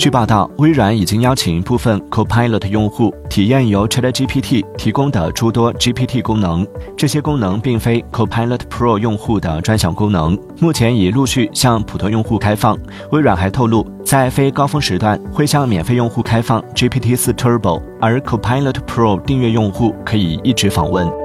据报道，微软已经邀请部分 Copilot 用户体验由 ChatGPT 提供的诸多 GPT 功能。这些功能并非 Copilot Pro 用户的专享功能，目前已陆续向普通用户开放。微软还透露，在非高峰时段会向免费用户开放 GPT 4 Turbo，而 Copilot Pro 订阅用户可以一直访问。